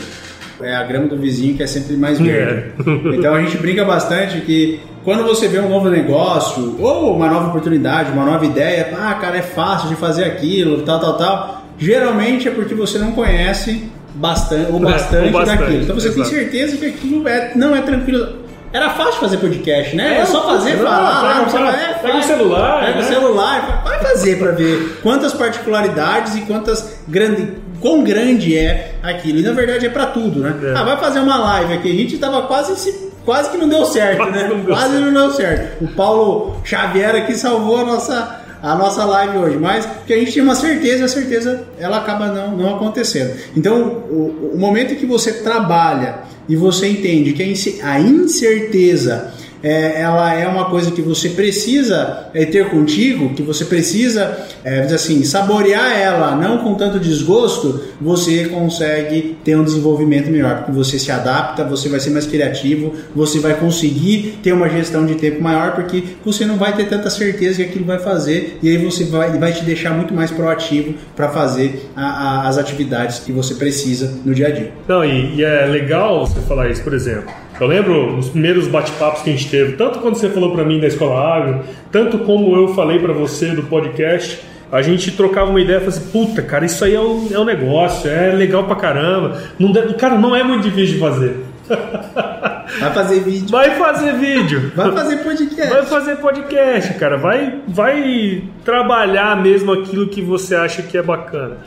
Speaker 2: é a grama do vizinho que é sempre mais verde. É. Então a gente brinca bastante que quando você vê um novo negócio ou uma nova oportunidade, uma nova ideia, ah, cara, é fácil de fazer aquilo, tal, tal, tal. Geralmente é porque você não conhece bastante, o bastante, é, o bastante daquilo. Então você exato. tem certeza que aquilo é, não é tranquilo era fácil fazer podcast, né? É, é só fazer, não, falar,
Speaker 1: pega, lá, é, pega o celular.
Speaker 2: Pega né? o celular, vai fazer para ver quantas particularidades e quantas grande, quão grande é aquilo. E na verdade é para tudo, né? É. Ah, vai fazer uma live aqui. A gente tava quase se quase que não deu certo, quase né? Não deu quase certo. não deu certo. O Paulo Xavier aqui salvou a nossa a nossa live hoje, mas que a gente tinha uma certeza, a certeza ela acaba não, não acontecendo. Então, o, o momento que você trabalha e você entende que a incerteza é, ela é uma coisa que você precisa é, ter contigo, que você precisa, é, assim, saborear ela, não com tanto desgosto, você consegue ter um desenvolvimento melhor, porque você se adapta, você vai ser mais criativo, você vai conseguir ter uma gestão de tempo maior, porque você não vai ter tanta certeza que aquilo vai fazer, e aí você vai, vai te deixar muito mais proativo para fazer a, a, as atividades que você precisa no dia a dia.
Speaker 1: Não, e, e é legal você falar isso, por exemplo. Eu lembro nos primeiros bate-papos que a gente teve, tanto quando você falou para mim da Escola Agro, tanto como eu falei para você do podcast, a gente trocava uma ideia e falava assim, puta, cara, isso aí é um, é um negócio, é legal pra caramba. Não deve, cara, não é muito difícil de fazer.
Speaker 2: Vai fazer vídeo.
Speaker 1: Vai fazer vídeo.
Speaker 2: Vai fazer podcast.
Speaker 1: Vai fazer podcast, cara. Vai, vai trabalhar mesmo aquilo que você acha que é bacana.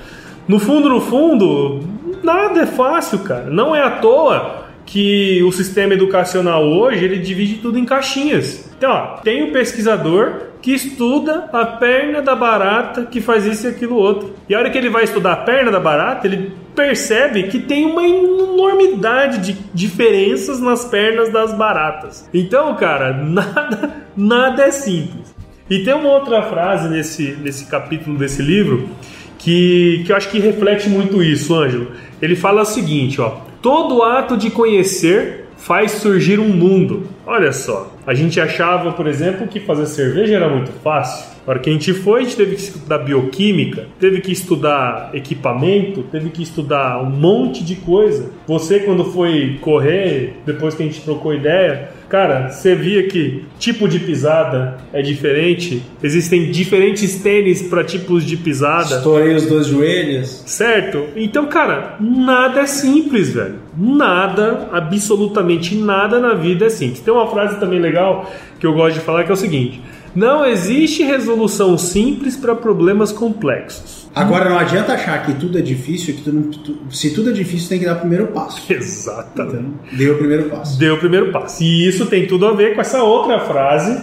Speaker 1: No fundo, no fundo, nada é fácil, cara. Não é à toa que o sistema educacional hoje ele divide tudo em caixinhas. Então, ó, tem o pesquisador que estuda a perna da barata que faz isso e aquilo outro. E a hora que ele vai estudar a perna da barata, ele percebe que tem uma enormidade de diferenças nas pernas das baratas. Então, cara, nada, nada é simples. E tem uma outra frase nesse, nesse capítulo desse livro que, que eu acho que reflete muito isso, Ângelo. Ele fala o seguinte, ó. Todo ato de conhecer faz surgir um mundo. Olha só, a gente achava, por exemplo, que fazer cerveja era muito fácil. A hora que a gente foi, a gente teve que estudar bioquímica, teve que estudar equipamento, teve que estudar um monte de coisa. Você, quando foi correr, depois que a gente trocou ideia, Cara, você via que tipo de pisada é diferente, existem diferentes tênis para tipos de pisada.
Speaker 2: Estourei os dois joelhos.
Speaker 1: Certo? Então, cara, nada é simples, velho. Nada, absolutamente nada na vida é simples. Tem uma frase também legal que eu gosto de falar que é o seguinte: não existe resolução simples para problemas complexos.
Speaker 2: Agora não adianta achar que tudo é difícil, que tudo, tu, se tudo é difícil tem que dar o primeiro passo.
Speaker 1: Exatamente.
Speaker 2: Então, deu o primeiro passo.
Speaker 1: Deu o primeiro passo. E isso tem tudo a ver com essa outra frase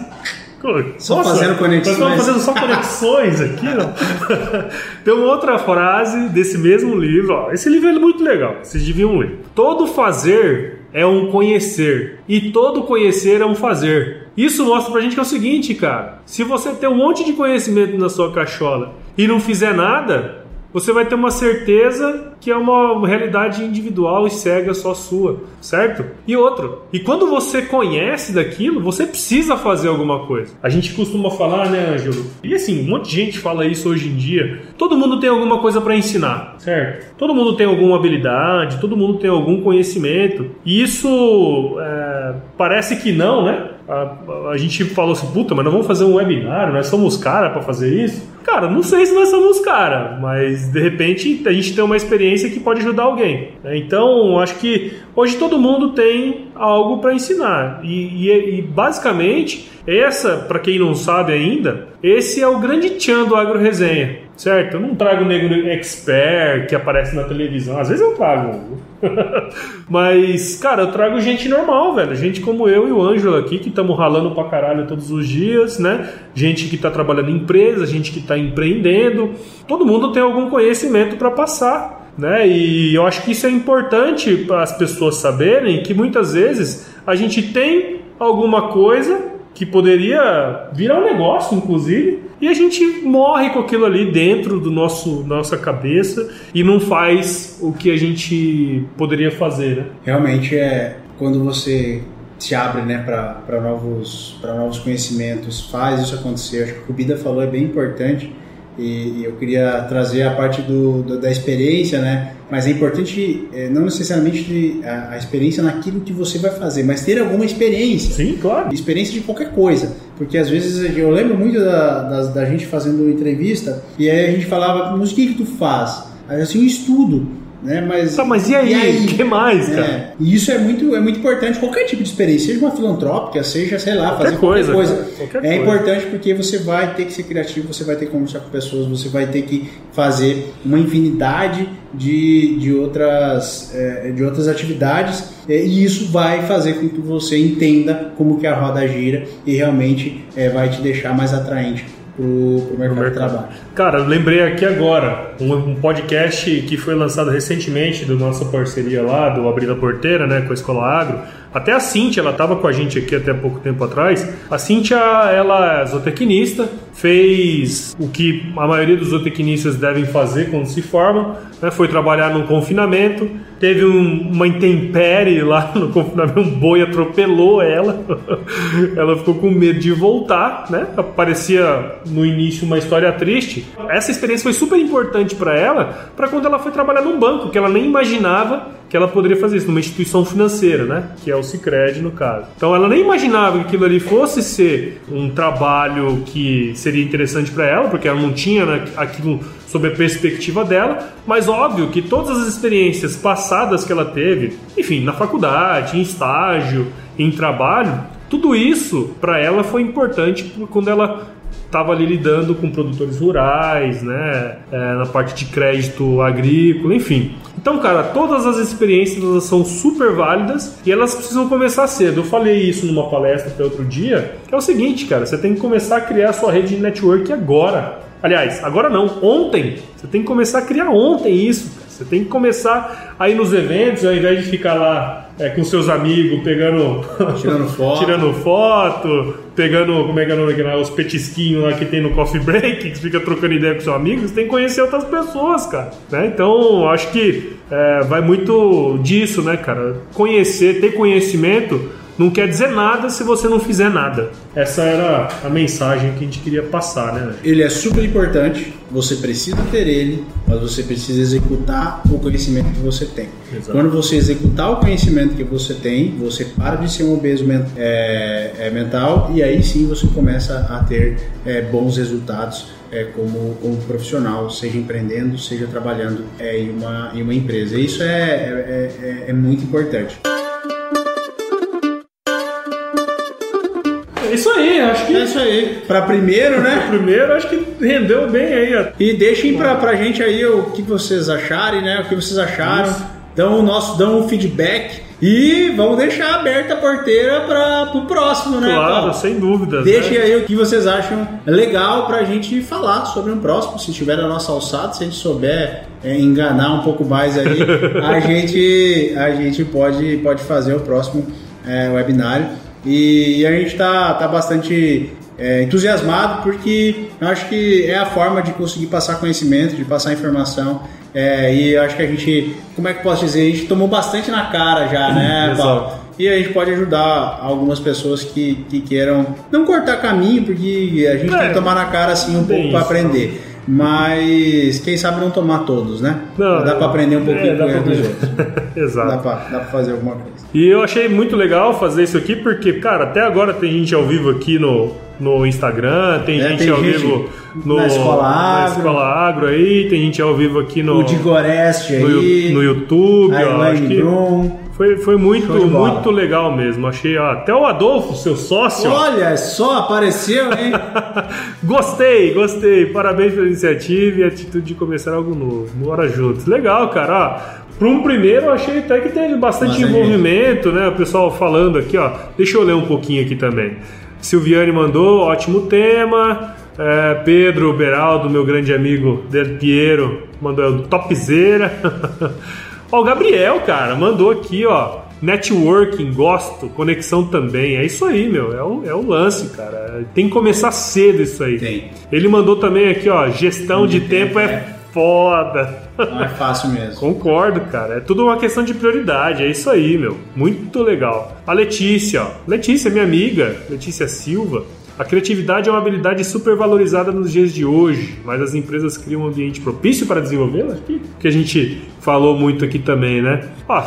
Speaker 2: Só fazendo conexões.
Speaker 1: Nós estamos fazendo só conexões aqui, ó. Tem uma outra frase desse mesmo livro, ó. Esse livro é muito legal, vocês deviam ler. Todo fazer é um conhecer e todo conhecer é um fazer. Isso mostra pra gente que é o seguinte, cara. Se você tem um monte de conhecimento na sua cachola e não fizer nada, você vai ter uma certeza que é uma realidade individual e cega só sua, certo? E outro, e quando você conhece daquilo, você precisa fazer alguma coisa. A gente costuma falar, né, Ângelo? E assim, um monte de gente fala isso hoje em dia. Todo mundo tem alguma coisa para ensinar, certo? Todo mundo tem alguma habilidade, todo mundo tem algum conhecimento. E isso é, parece que não, né? A, a, gente falou assim, puta, mas nós vamos fazer um webinar, nós somos cara para fazer isso? Cara, não sei se nós somos cara, mas de repente a gente tem uma experiência que pode ajudar alguém. Então, acho que hoje todo mundo tem algo para ensinar. E, e, e basicamente, essa, para quem não sabe ainda, esse é o grande tchan do Agro Resenha, certo? Eu não trago negro expert que aparece na televisão. Às vezes eu trago. Mas, cara, eu trago gente normal, velho. Gente como eu e o Ângelo aqui, que estamos ralando pra caralho todos os dias, né? Gente que tá trabalhando em empresa, gente que tá empreendendo. Todo mundo tem algum conhecimento para passar. Né? E eu acho que isso é importante para as pessoas saberem que muitas vezes a gente tem alguma coisa que poderia virar um negócio, inclusive, e a gente morre com aquilo ali dentro do nosso nossa cabeça e não faz o que a gente poderia fazer, né?
Speaker 2: Realmente é quando você se abre, né, para novos para novos conhecimentos, faz isso acontecer. Acho que o que o Bida falou é bem importante e, eu queria trazer a parte do, do, da experiência, né? Mas é importante é, não necessariamente a, a, experiência naquilo que você vai fazer, mas ter alguma experiência.
Speaker 1: Sim, claro.
Speaker 2: Experiência de qualquer coisa. Porque às vezes eu lembro muito da, da, da gente fazendo entrevista e aí a gente falava, mas o que, que tu faz? Aí assim, estudo. Né? Mas,
Speaker 1: tá, mas e aí? O que mais, cara?
Speaker 2: É, e isso é muito, é muito importante, qualquer tipo de experiência, seja uma filantrópica, seja, sei lá,
Speaker 1: qualquer
Speaker 2: fazer
Speaker 1: coisa,
Speaker 2: qualquer coisa.
Speaker 1: Qualquer
Speaker 2: é
Speaker 1: coisa.
Speaker 2: importante porque você vai ter que ser criativo, você vai ter que conversar com pessoas, você vai ter que fazer uma infinidade de, de, outras, é, de outras atividades é, e isso vai fazer com que você entenda como que a roda gira e realmente é, vai te deixar mais atraente pro, pro mercado, mercado, de trabalho.
Speaker 1: Cara, eu lembrei aqui agora um, um, podcast que foi lançado recentemente do nossa parceria lá, do Abrir a Porteira, né, com a Escola Agro. Até a Cintia, ela estava com a gente aqui até pouco tempo atrás. A Cintia, ela é zootecnista, fez o que a maioria dos zootecnistas devem fazer quando se formam, né, foi trabalhar no confinamento, teve um, uma intempérie lá no confinamento, um boi atropelou ela, ela ficou com medo de voltar, né? Parecia no início uma história triste. Essa experiência foi super importante para ela, para quando ela foi trabalhar num banco, que ela nem imaginava que ela poderia fazer isso numa instituição financeira, né? Que é o Sicredi no caso. Então ela nem imaginava que aquilo ali fosse ser um trabalho que seria interessante para ela, porque ela não tinha né, aquilo sob a perspectiva dela, mas óbvio que todas as experiências passadas que ela teve, enfim, na faculdade, em estágio, em trabalho, tudo isso para ela foi importante quando ela estava ali lidando com produtores rurais, né, é, na parte de crédito agrícola, enfim. Então, cara, todas as experiências são super válidas e elas precisam começar cedo. Eu falei isso numa palestra até outro dia, é o seguinte, cara, você tem que começar a criar a sua rede de network agora. Aliás, agora não, ontem. Você tem que começar a criar ontem isso. Você tem que começar a ir nos eventos, ao invés de ficar lá é, com seus amigos pegando.
Speaker 2: Tirando foto.
Speaker 1: tirando foto, pegando, como é que é o nome, os petisquinhos lá que tem no coffee break, que fica trocando ideia com seu amigo, você tem que conhecer outras pessoas, cara. Né? Então, acho que é, vai muito disso, né, cara? Conhecer, ter conhecimento não quer dizer nada se você não fizer nada. Essa era a mensagem que a gente queria passar, né?
Speaker 2: Ele é super importante, você precisa ter ele, mas você precisa executar o conhecimento que você tem. Exato. Quando você executar o conhecimento que você tem, você para de ser um obeso é, é, mental e aí sim você começa a ter é, bons resultados é, como, como profissional, seja empreendendo, seja trabalhando é, em, uma, em uma empresa. Isso é, é, é muito importante.
Speaker 1: Isso aí, acho que.
Speaker 2: É isso aí. Para primeiro, né?
Speaker 1: primeiro, acho que rendeu bem aí.
Speaker 2: E deixem pra, pra gente aí o que vocês acharem, né? O que vocês acharam. Isso. dão o nosso dão um feedback e vamos deixar aberta a porteira para o próximo, né?
Speaker 1: Claro,
Speaker 2: Paulo?
Speaker 1: sem dúvida.
Speaker 2: Deixem aí o que vocês acham legal pra gente falar sobre um próximo. Se estiver na nossa alçada, se a gente souber é, enganar um pouco mais aí, a gente, a gente pode, pode fazer o próximo é, webinário. E, e a gente tá, tá bastante é, entusiasmado porque eu acho que é a forma de conseguir passar conhecimento, de passar informação. É, e eu acho que a gente, como é que posso dizer, a gente tomou bastante na cara já, né. Paulo? E a gente pode ajudar algumas pessoas que, que queiram não cortar caminho, porque a gente
Speaker 1: É,
Speaker 2: tem que tomar na cara assim um pouco para aprender. Mas quem sabe não tomar todos, né?
Speaker 1: Não,
Speaker 2: dá para aprender um pouquinho
Speaker 1: é,
Speaker 2: com dos outros.
Speaker 1: Exato.
Speaker 2: Dá pra fazer alguma coisa.
Speaker 1: E eu achei muito legal fazer isso aqui porque, cara, até agora tem gente ao vivo aqui no, no Instagram, tem
Speaker 2: É,
Speaker 1: gente
Speaker 2: tem
Speaker 1: ao
Speaker 2: gente
Speaker 1: vivo no,
Speaker 2: na Escola
Speaker 1: na
Speaker 2: Agro.
Speaker 1: Escola Agro aí, tem gente ao vivo aqui no,
Speaker 2: o de Goreste
Speaker 1: no,
Speaker 2: aí,
Speaker 1: no YouTube. ó, acho que foi, foi muito, muito legal mesmo. Achei, ó, até o Adolfo, seu sócio,
Speaker 2: Olha só, apareceu, hein?
Speaker 1: Gostei, gostei. Parabéns pela iniciativa e atitude de começar algo novo. Bora juntos. Legal, cara. Ó, para um primeiro, eu achei até que teve bastante
Speaker 2: Bastante
Speaker 1: envolvimento, né? O pessoal falando aqui, ó. Deixa eu ler um pouquinho aqui também. Silviane mandou, ótimo tema. É, Pedro Beraldo, meu grande amigo Del Piero, mandou é o topzera. ó, o Gabriel, cara, mandou aqui, ó. Networking, gosto, conexão também. É isso aí, meu. É o, é o lance, cara. Tem que começar cedo isso aí.
Speaker 2: Tem.
Speaker 1: Ele mandou também aqui, ó. Gestão de,
Speaker 2: De
Speaker 1: tempo,
Speaker 2: tempo,
Speaker 1: é,
Speaker 2: é.
Speaker 1: Foda.
Speaker 2: Não é fácil mesmo.
Speaker 1: Concordo, cara. É tudo uma questão de prioridade. É isso aí, meu. Muito legal. A Letícia, ó. Letícia, minha amiga. Letícia Silva. A criatividade é uma habilidade super valorizada nos dias de hoje, mas as empresas criam um ambiente propício para desenvolvê-la? Que a gente falou muito aqui também, né? Ó,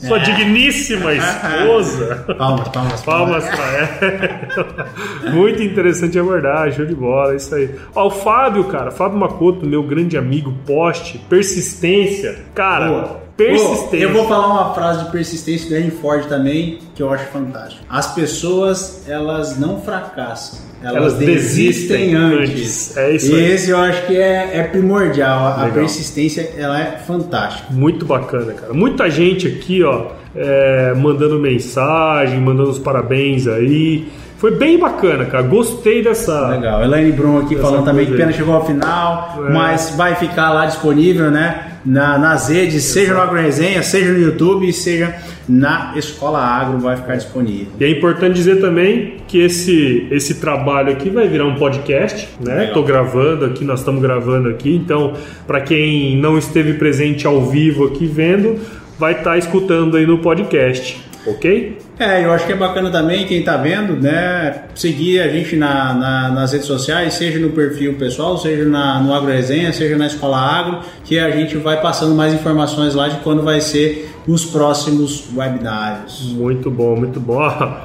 Speaker 1: sua
Speaker 2: É.
Speaker 1: digníssima esposa.
Speaker 2: Palmas, palmas,
Speaker 1: Palmas pra ela. Muito interessante a abordagem, show de bola, é isso aí. Ó, o Fábio, cara, Fábio Macoto, meu grande amigo, poste, persistência. Cara,
Speaker 2: Boa.
Speaker 1: Persistência.
Speaker 2: Eu vou falar uma frase de persistência do Henry Ford também, que eu acho fantástico. As pessoas, elas não fracassam. Elas,
Speaker 1: Elas
Speaker 2: desistem,
Speaker 1: desistem
Speaker 2: antes.
Speaker 1: antes. É isso
Speaker 2: e
Speaker 1: aí.
Speaker 2: esse eu acho que é, é primordial. A
Speaker 1: Legal.
Speaker 2: persistência, ela é fantástica.
Speaker 1: Muito bacana, cara. Muita gente aqui, ó, é, mandando mensagem, mandando os parabéns aí. Foi bem bacana, cara. Gostei dessa.
Speaker 2: Legal. Elaine Brum aqui falando também que pena chegou ao final,
Speaker 1: É.
Speaker 2: mas vai ficar lá disponível, né? Na, nas redes, seja no Agro Resenha, seja no YouTube, seja na Escola Agro, vai ficar disponível.
Speaker 1: E é importante dizer também que esse, esse trabalho aqui vai virar um podcast, né? Tô gravando aqui, nós estamos gravando aqui, então para quem não esteve presente ao vivo aqui vendo, vai estar escutando aí no podcast, ok?
Speaker 2: É, eu acho que é bacana também quem tá vendo, né? Seguir a gente na, na- nas redes sociais, seja no perfil pessoal, seja na, no Agro Resenha, seja na Escola Agro, que a gente vai passando mais informações lá de quando vai ser os próximos webinários.
Speaker 1: Muito bom, muito bom.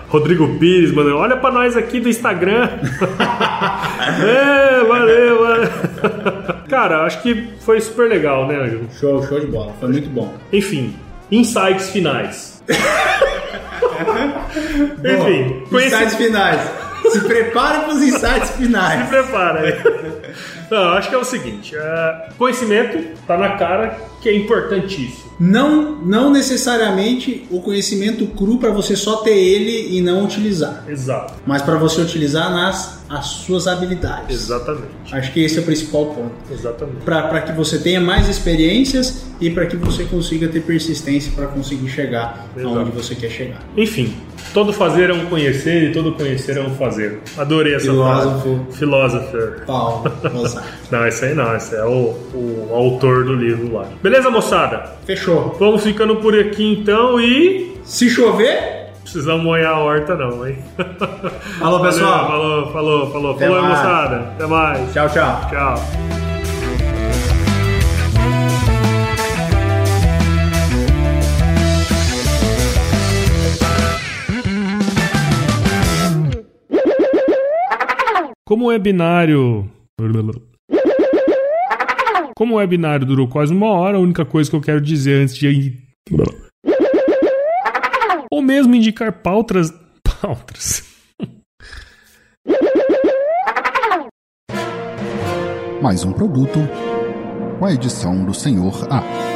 Speaker 1: Rodrigo Pires, mano, olha para nós aqui do Instagram. é, valeu, valeu. Cara, acho que foi super legal, né, Ângelo?
Speaker 2: Show, show de bola, foi muito bom.
Speaker 1: Enfim, insights finais. Enfim,
Speaker 2: Bom,
Speaker 1: conheci-
Speaker 2: insights finais. Se prepare para os insights
Speaker 1: Se
Speaker 2: finais.
Speaker 1: prepara aí. Não, acho que é o seguinte: é, conhecimento tá na cara que é importantíssimo.
Speaker 2: Não, não necessariamente o conhecimento cru para você só ter ele e não utilizar,
Speaker 1: Exato.
Speaker 2: mas para você utilizar nas as suas habilidades.
Speaker 1: Exatamente.
Speaker 2: Acho que esse é o principal ponto.
Speaker 1: Exatamente.
Speaker 2: para que você tenha mais experiências e para que você consiga ter persistência para conseguir chegar
Speaker 1: Exato.
Speaker 2: aonde você quer chegar.
Speaker 1: Enfim, todo fazer é um conhecer e todo conhecer é um fazer. Adorei essa
Speaker 2: Filósofo.
Speaker 1: frase. Philosopher.
Speaker 2: Paulo, Mozart.
Speaker 1: Não, esse aí não, esse é o, o autor do livro lá. Beleza, moçada?
Speaker 2: Fechou.
Speaker 1: Vamos ficando por aqui então e.
Speaker 2: Se chover,
Speaker 1: Precisamos molhar a horta, não, hein?
Speaker 2: Alô, pessoal.
Speaker 1: Valeu, falou, falou, falou.
Speaker 2: Até
Speaker 1: falou,
Speaker 2: mais.
Speaker 1: moçada. Até mais.
Speaker 2: tchau, tchau.
Speaker 1: Tchau. Como o webinário. Como o webinário durou quase uma hora, a única coisa que eu quero dizer antes de. Ou mesmo indicar pautas. Pautas.
Speaker 3: Mais um produto com a edição do Senhor A.